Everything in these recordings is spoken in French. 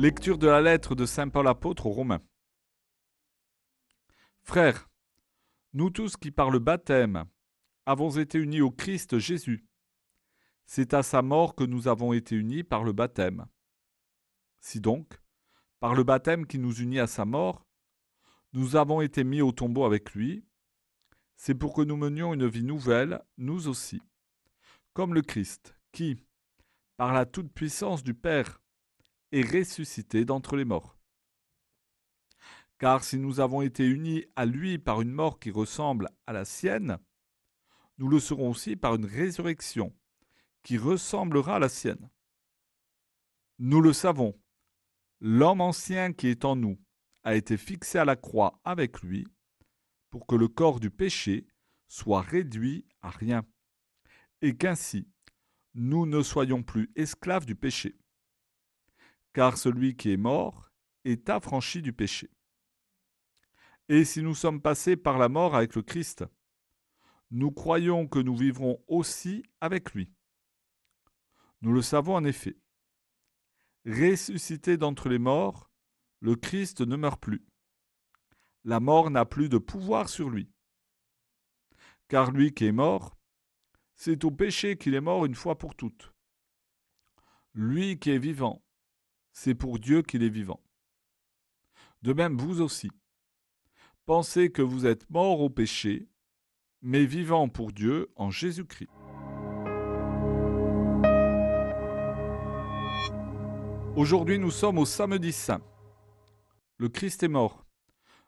Lecture de la lettre de Saint Paul apôtre aux Romains. Frères, nous tous qui par le baptême avons été unis au Christ Jésus, c'est à sa mort que nous avons été unis par le baptême. Si donc, par le baptême qui nous unit à sa mort, nous avons été mis au tombeau avec lui, c'est pour que nous menions une vie nouvelle, nous aussi, comme le Christ, qui, par la toute-puissance du Père, est ressuscité d'entre les morts. Car si nous avons été unis à lui par une mort qui ressemble à la sienne, nous le serons aussi par une résurrection qui ressemblera à la sienne. Nous le savons, l'homme ancien qui est en nous a été fixé à la croix avec lui, pour que le corps du péché soit réduit à rien, et qu'ainsi nous ne soyons plus esclaves du péché. Car celui qui est mort est affranchi du péché. Et si nous sommes passés par la mort avec le Christ, nous croyons que nous vivrons aussi avec lui. Nous le savons en effet. Ressuscité d'entre les morts, le Christ ne meurt plus. La mort n'a plus de pouvoir sur lui. Car lui qui est mort, c'est au péché qu'il est mort une fois pour toutes. Lui qui est vivant, c'est pour Dieu qu'il est vivant. De même, vous aussi. Pensez que vous êtes mort au péché, mais vivant pour Dieu en Jésus-Christ. Aujourd'hui, nous sommes au samedi saint. Le Christ est mort.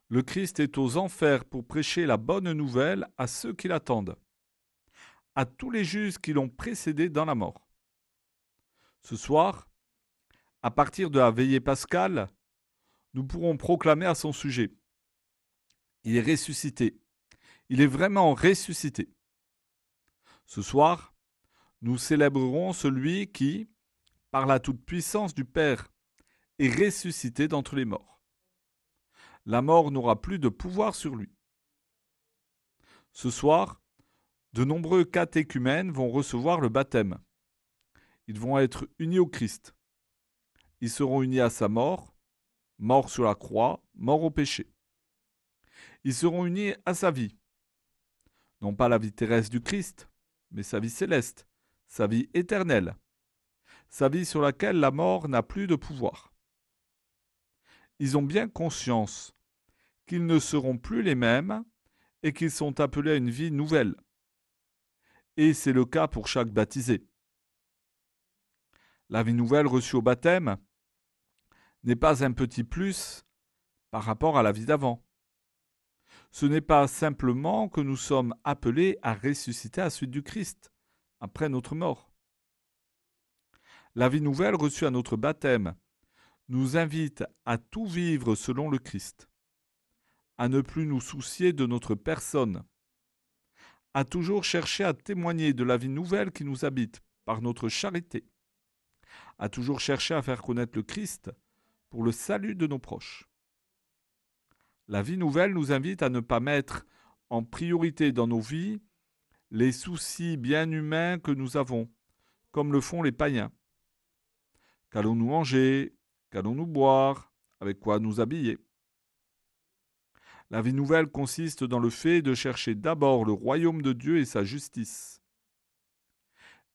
Le Christ est aux enfers pour prêcher la bonne nouvelle à ceux qui l'attendent, à tous les justes qui l'ont précédé dans la mort. Ce soir, à partir de la veillée pascale, nous pourrons proclamer à son sujet. Il est ressuscité. Il est vraiment ressuscité. Ce soir, nous célébrerons celui qui, par la toute-puissance du Père, est ressuscité d'entre les morts. La mort n'aura plus de pouvoir sur lui. Ce soir, de nombreux catéchumènes vont recevoir le baptême. Ils vont être unis au Christ. Ils seront unis à sa mort, mort sur la croix, mort au péché. Ils seront unis à sa vie, non pas la vie terrestre du Christ, mais sa vie céleste, sa vie éternelle, sa vie sur laquelle la mort n'a plus de pouvoir. Ils ont bien conscience qu'ils ne seront plus les mêmes et qu'ils sont appelés à une vie nouvelle. Et c'est le cas pour chaque baptisé. La vie nouvelle reçue au baptême n'est pas un petit plus par rapport à la vie d'avant ce n'est pas simplement que nous sommes appelés à ressusciter à la suite du Christ, après notre mort. La vie nouvelle reçue à notre baptême nous invite à tout vivre selon le Christ, à ne plus nous soucier de notre personne, à toujours chercher à témoigner de la vie nouvelle qui nous habite par notre charité, à toujours chercher à faire connaître le Christ pour le salut de nos proches. La vie nouvelle nous invite à ne pas mettre en priorité dans nos vies les soucis bien humains que nous avons, comme le font les païens. Qu'allons-nous manger? Qu'allons-nous boire? Avec quoi nous habiller? La vie nouvelle consiste dans le fait de chercher d'abord le royaume de Dieu et sa justice.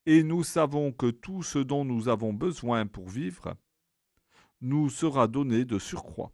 Et nous savons que tout ce dont nous avons besoin pour vivre nous sera donné de surcroît.